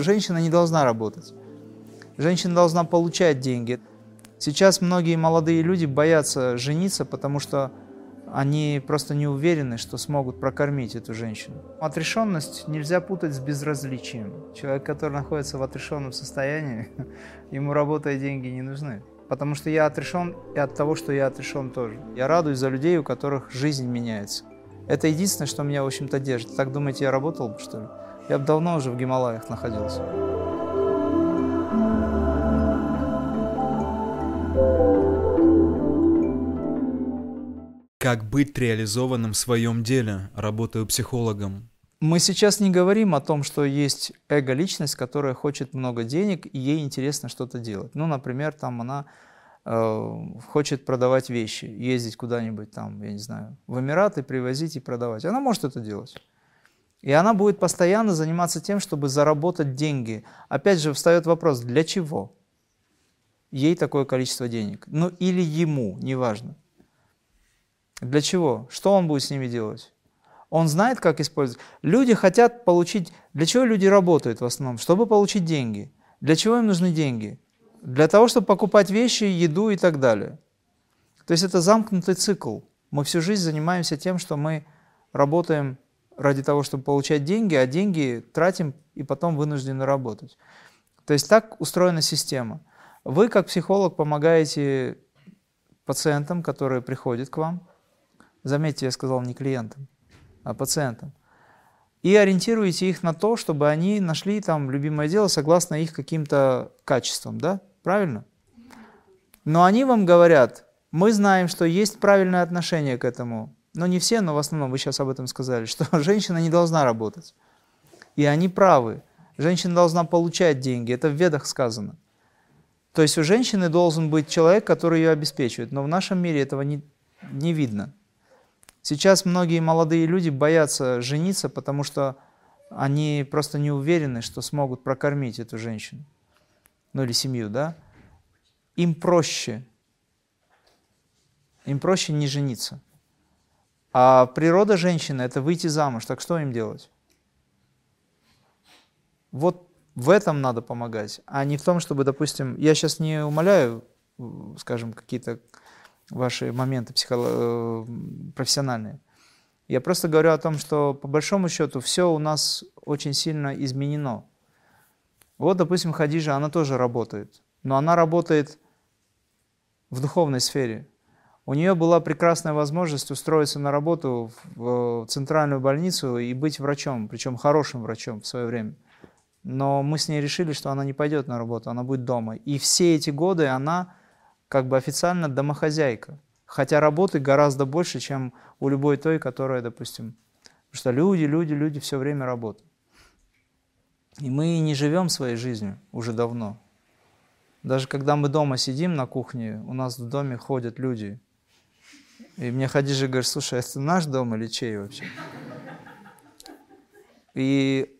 Женщина не должна работать. Женщина должна получать деньги. Сейчас многие молодые люди боятся жениться, потому что они просто не уверены, что смогут прокормить эту женщину. Отрешенность нельзя путать с безразличием. Человек, который находится в отрешенном состоянии, ему работа и деньги не нужны. Потому что я отрешен и от того, что я отрешен тоже. Я радуюсь за людей, у которых жизнь меняется. Это единственное, что меня, в общем-то, держит. Так думаете, я работал бы, что ли? Я бы давно уже в Гималаях находился. Как быть реализованным в своем деле, работаю психологом? Мы сейчас не говорим о том, что есть эго-личность, которая хочет много денег, и ей интересно что-то делать. Ну, например, там она э, хочет продавать вещи, ездить куда-нибудь там, я не знаю, в Эмираты, привозить и продавать. Она может это делать. И она будет постоянно заниматься тем, чтобы заработать деньги. Опять же, встает вопрос, для чего ей такое количество денег? Ну, или ему, неважно. Для чего? Что он будет с ними делать? Он знает, как использовать. Люди хотят получить... Для чего люди работают в основном? Чтобы получить деньги. Для чего им нужны деньги? Для того, чтобы покупать вещи, еду и так далее. То есть это замкнутый цикл. Мы всю жизнь занимаемся тем, что мы работаем ради того, чтобы получать деньги, а деньги тратим и потом вынуждены работать. То есть так устроена система. Вы, как психолог, помогаете пациентам, которые приходят к вам, Заметьте, я сказал не клиентам, а пациентам. И ориентируете их на то, чтобы они нашли там любимое дело согласно их каким-то качествам, да? Правильно? Но они вам говорят, мы знаем, что есть правильное отношение к этому. Но не все, но в основном вы сейчас об этом сказали, что женщина не должна работать. И они правы. Женщина должна получать деньги. Это в ведах сказано. То есть у женщины должен быть человек, который ее обеспечивает. Но в нашем мире этого не, не видно. Сейчас многие молодые люди боятся жениться, потому что они просто не уверены, что смогут прокормить эту женщину, ну или семью, да? Им проще, им проще не жениться. А природа женщины – это выйти замуж, так что им делать? Вот в этом надо помогать, а не в том, чтобы, допустим, я сейчас не умоляю, скажем, какие-то ваши моменты психоло... Э, профессиональные. Я просто говорю о том, что по большому счету все у нас очень сильно изменено. Вот, допустим, Хадижа, она тоже работает, но она работает в духовной сфере. У нее была прекрасная возможность устроиться на работу в центральную больницу и быть врачом, причем хорошим врачом в свое время. Но мы с ней решили, что она не пойдет на работу, она будет дома. И все эти годы она как бы официально домохозяйка. Хотя работы гораздо больше, чем у любой той, которая, допустим, потому что люди, люди, люди все время работают. И мы не живем своей жизнью уже давно. Даже когда мы дома сидим на кухне, у нас в доме ходят люди. И мне Хадижа говорит, слушай, это наш дом или чей вообще? И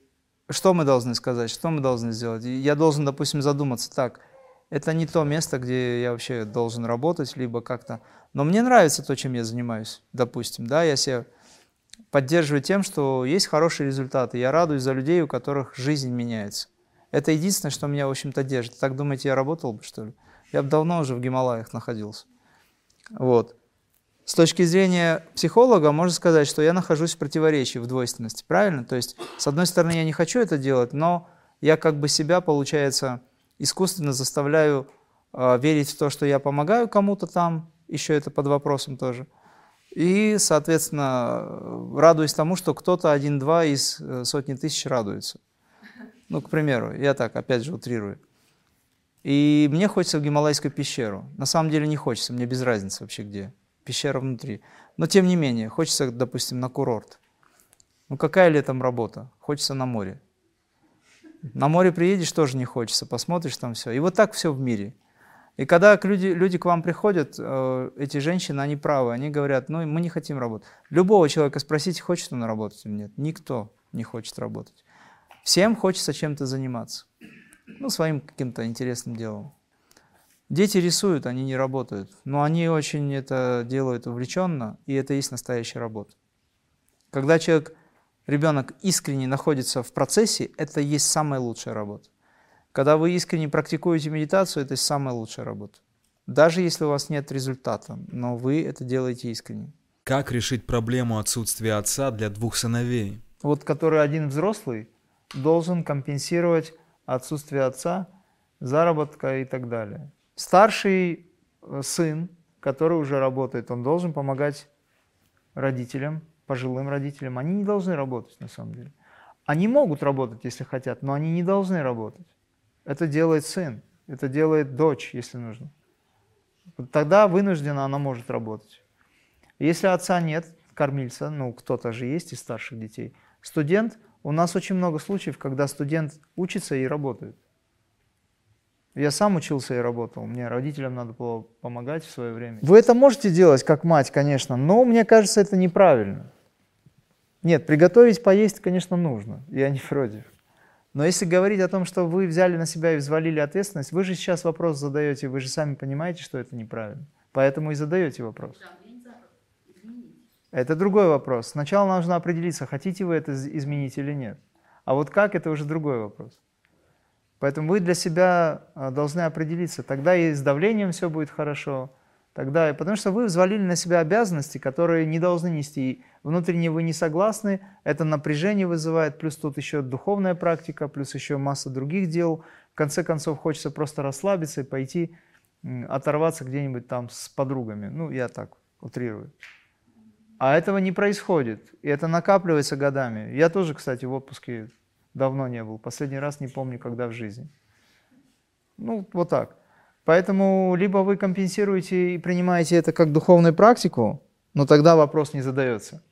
что мы должны сказать, что мы должны сделать? Я должен, допустим, задуматься так – это не то место, где я вообще должен работать, либо как-то... Но мне нравится то, чем я занимаюсь, допустим, да, я себя поддерживаю тем, что есть хорошие результаты. Я радуюсь за людей, у которых жизнь меняется. Это единственное, что меня, в общем-то, держит. Так думаете, я работал бы, что ли? Я бы давно уже в Гималаях находился. Вот. С точки зрения психолога можно сказать, что я нахожусь в противоречии, в двойственности, правильно? То есть, с одной стороны, я не хочу это делать, но я как бы себя, получается, искусственно заставляю э, верить в то, что я помогаю кому-то там, еще это под вопросом тоже. И, соответственно, радуюсь тому, что кто-то один-два из э, сотни тысяч радуется. Ну, к примеру, я так, опять же, утрирую. И мне хочется в Гималайскую пещеру. На самом деле не хочется, мне без разницы вообще где. Пещера внутри. Но тем не менее, хочется, допустим, на курорт. Ну какая ли там работа? Хочется на море. На море приедешь, тоже не хочется, посмотришь там все. И вот так все в мире. И когда люди, люди к вам приходят, э, эти женщины, они правы, они говорят, ну мы не хотим работать. Любого человека спросите, хочет он работать или нет. Никто не хочет работать. Всем хочется чем-то заниматься. Ну, своим каким-то интересным делом. Дети рисуют, они не работают. Но они очень это делают увлеченно, и это и есть настоящая работа. Когда человек ребенок искренне находится в процессе, это и есть самая лучшая работа. Когда вы искренне практикуете медитацию, это самая лучшая работа. Даже если у вас нет результата, но вы это делаете искренне. Как решить проблему отсутствия отца для двух сыновей? Вот который один взрослый должен компенсировать отсутствие отца, заработка и так далее. Старший э, сын, который уже работает, он должен помогать родителям, пожилым родителям. Они не должны работать на самом деле. Они могут работать, если хотят, но они не должны работать. Это делает сын, это делает дочь, если нужно. Тогда вынуждена она может работать. Если отца нет, кормильца, ну кто-то же есть из старших детей, студент, у нас очень много случаев, когда студент учится и работает. Я сам учился и работал, мне родителям надо было помогать в свое время. Вы это можете делать как мать, конечно, но мне кажется, это неправильно. Нет, приготовить поесть, конечно, нужно, я не против. Но если говорить о том, что вы взяли на себя и взвалили ответственность, вы же сейчас вопрос задаете, вы же сами понимаете, что это неправильно. Поэтому и задаете вопрос. Это другой вопрос. Сначала нужно определиться, хотите вы это изменить или нет. А вот как, это уже другой вопрос. Поэтому вы для себя а, должны определиться. Тогда и с давлением все будет хорошо, Тогда, потому что вы взвалили на себя обязанности, которые не должны нести. Внутренне вы не согласны, это напряжение вызывает, плюс тут еще духовная практика, плюс еще масса других дел. В конце концов, хочется просто расслабиться и пойти оторваться где-нибудь там с подругами. Ну, я так утрирую. А этого не происходит, и это накапливается годами. Я тоже, кстати, в отпуске давно не был. Последний раз не помню, когда в жизни. Ну, вот так. Поэтому либо вы компенсируете и принимаете это как духовную практику, но тогда вопрос не задается.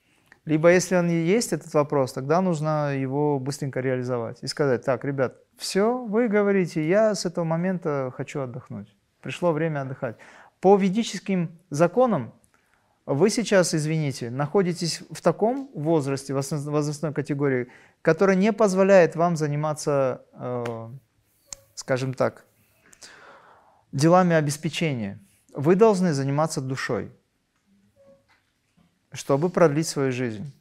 Либо если он есть этот вопрос, тогда нужно его быстренько реализовать и сказать, так, ребят, все, вы говорите, я с этого момента хочу отдохнуть. Пришло время отдыхать. По ведическим законам вы сейчас, извините, находитесь в таком возрасте, возрастной категории, которая не позволяет вам заниматься, э, скажем так, делами обеспечения. Вы должны заниматься душой, чтобы продлить свою жизнь,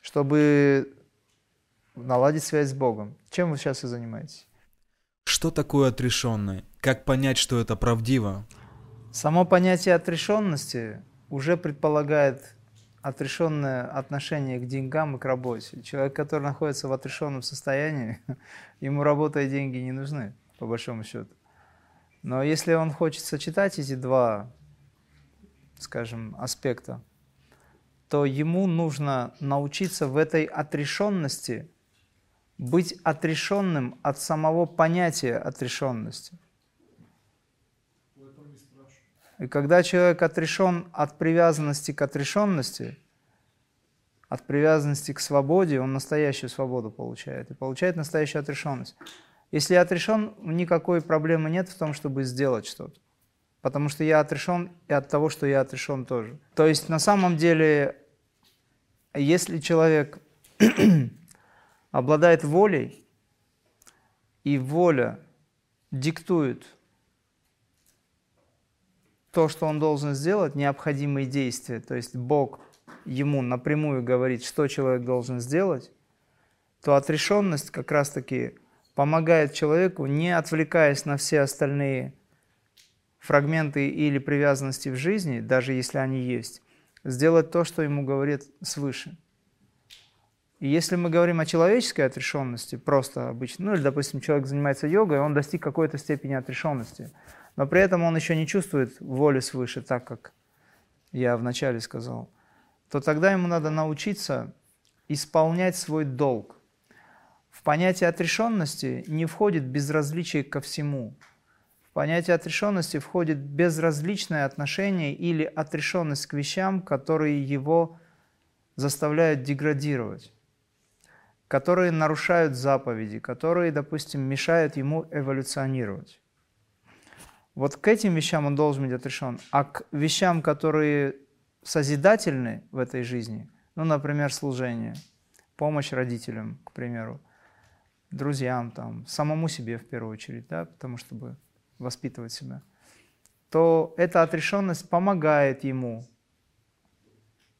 чтобы наладить связь с Богом. Чем вы сейчас и занимаетесь? Что такое отрешенный? Как понять, что это правдиво? Само понятие отрешенности уже предполагает отрешенное отношение к деньгам и к работе. Человек, который находится в отрешенном состоянии, ему работа и деньги не нужны, по большому счету. Но если он хочет сочетать эти два, скажем, аспекта, то ему нужно научиться в этой отрешенности быть отрешенным от самого понятия отрешенности. И когда человек отрешен от привязанности к отрешенности, от привязанности к свободе, он настоящую свободу получает и получает настоящую отрешенность. Если я отрешен, никакой проблемы нет в том, чтобы сделать что-то. Потому что я отрешен и от того, что я отрешен тоже. То есть на самом деле, если человек обладает волей, и воля диктует то, что он должен сделать, необходимые действия, то есть Бог ему напрямую говорит, что человек должен сделать, то отрешенность как раз-таки помогает человеку, не отвлекаясь на все остальные фрагменты или привязанности в жизни, даже если они есть, сделать то, что ему говорит свыше. И если мы говорим о человеческой отрешенности, просто обычно, ну или, допустим, человек занимается йогой, он достиг какой-то степени отрешенности, но при этом он еще не чувствует воли свыше, так как я вначале сказал, то тогда ему надо научиться исполнять свой долг. В понятие отрешенности не входит безразличие ко всему. В понятие отрешенности входит безразличное отношение или отрешенность к вещам, которые его заставляют деградировать, которые нарушают заповеди, которые, допустим, мешают ему эволюционировать. Вот к этим вещам он должен быть отрешен. А к вещам, которые созидательны в этой жизни, ну, например, служение, помощь родителям, к примеру, друзьям, там, самому себе в первую очередь, да, потому чтобы воспитывать себя, то эта отрешенность помогает ему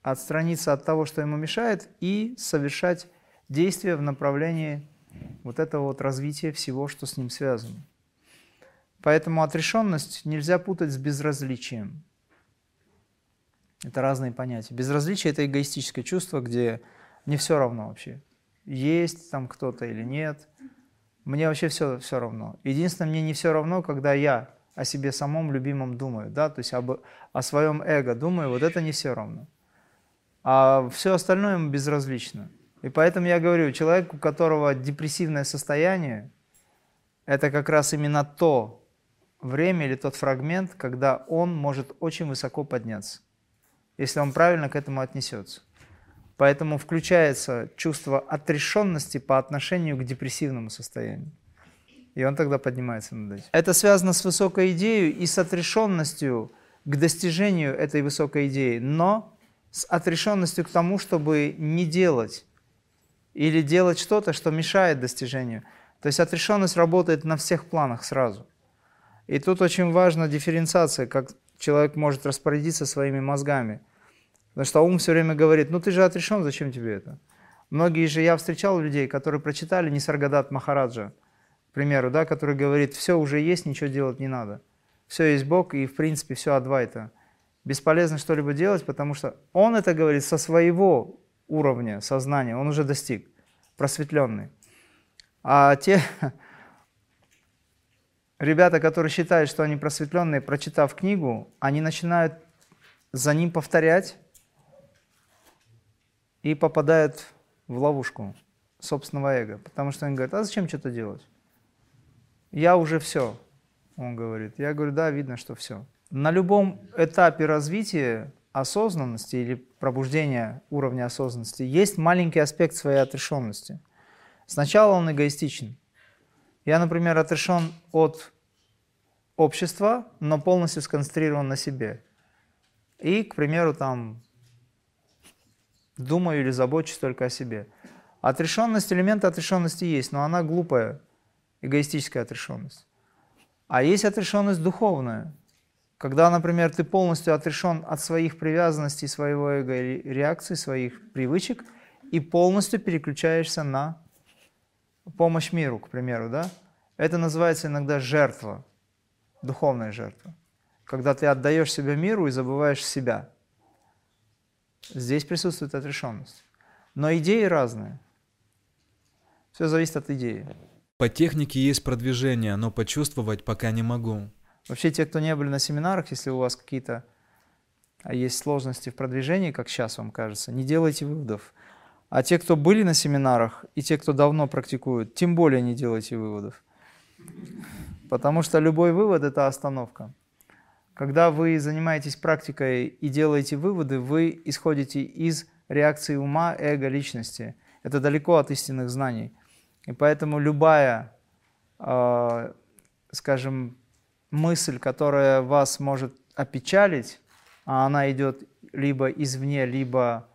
отстраниться от того, что ему мешает, и совершать действия в направлении вот этого вот развития всего, что с ним связано. Поэтому отрешенность нельзя путать с безразличием. Это разные понятия. Безразличие – это эгоистическое чувство, где не все равно вообще. Есть там кто-то или нет. Мне вообще все, все равно. Единственное, мне не все равно, когда я о себе самом любимом думаю, да, то есть об, о своем эго думаю, вот это не все равно. А все остальное ему безразлично. И поэтому я говорю, человек, у которого депрессивное состояние, это как раз именно то время или тот фрагмент, когда он может очень высоко подняться, если он правильно к этому отнесется. Поэтому включается чувство отрешенности по отношению к депрессивному состоянию. И он тогда поднимается над этим. Это связано с высокой идеей и с отрешенностью к достижению этой высокой идеи, но с отрешенностью к тому, чтобы не делать или делать что-то, что мешает достижению. То есть отрешенность работает на всех планах сразу. И тут очень важна дифференциация, как человек может распорядиться своими мозгами – Потому что ум все время говорит, ну ты же отрешен, зачем тебе это? Многие же, я встречал людей, которые прочитали Нисаргадат Махараджа, к примеру, да, который говорит, все уже есть, ничего делать не надо. Все есть Бог, и в принципе все адвайта. Бесполезно что-либо делать, потому что он это говорит со своего уровня сознания, он уже достиг, просветленный. А те ребята, которые считают, что они просветленные, прочитав книгу, они начинают за ним повторять, и попадает в ловушку собственного эго. Потому что он говорит, а зачем что-то делать? Я уже все, он говорит. Я говорю, да, видно, что все. На любом этапе развития осознанности или пробуждения уровня осознанности есть маленький аспект своей отрешенности. Сначала он эгоистичен. Я, например, отрешен от общества, но полностью сконцентрирован на себе. И, к примеру, там думаю или забочусь только о себе. Отрешенность, элемент отрешенности есть, но она глупая, эгоистическая отрешенность. А есть отрешенность духовная, когда, например, ты полностью отрешен от своих привязанностей, своего эго, реакций, своих привычек, и полностью переключаешься на помощь миру, к примеру, да? Это называется иногда жертва, духовная жертва. Когда ты отдаешь себя миру и забываешь себя – Здесь присутствует отрешенность. Но идеи разные. Все зависит от идеи. По технике есть продвижение, но почувствовать пока не могу. Вообще, те, кто не были на семинарах, если у вас какие-то а есть сложности в продвижении, как сейчас вам кажется, не делайте выводов. А те, кто были на семинарах, и те, кто давно практикуют, тем более не делайте выводов. Потому что любой вывод – это остановка. Когда вы занимаетесь практикой и делаете выводы, вы исходите из реакции ума, эго, личности. Это далеко от истинных знаний. И поэтому любая, э, скажем, мысль, которая вас может опечалить, а она идет либо извне, либо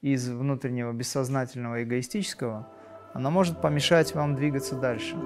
из внутреннего бессознательного эгоистического, она может помешать вам двигаться дальше.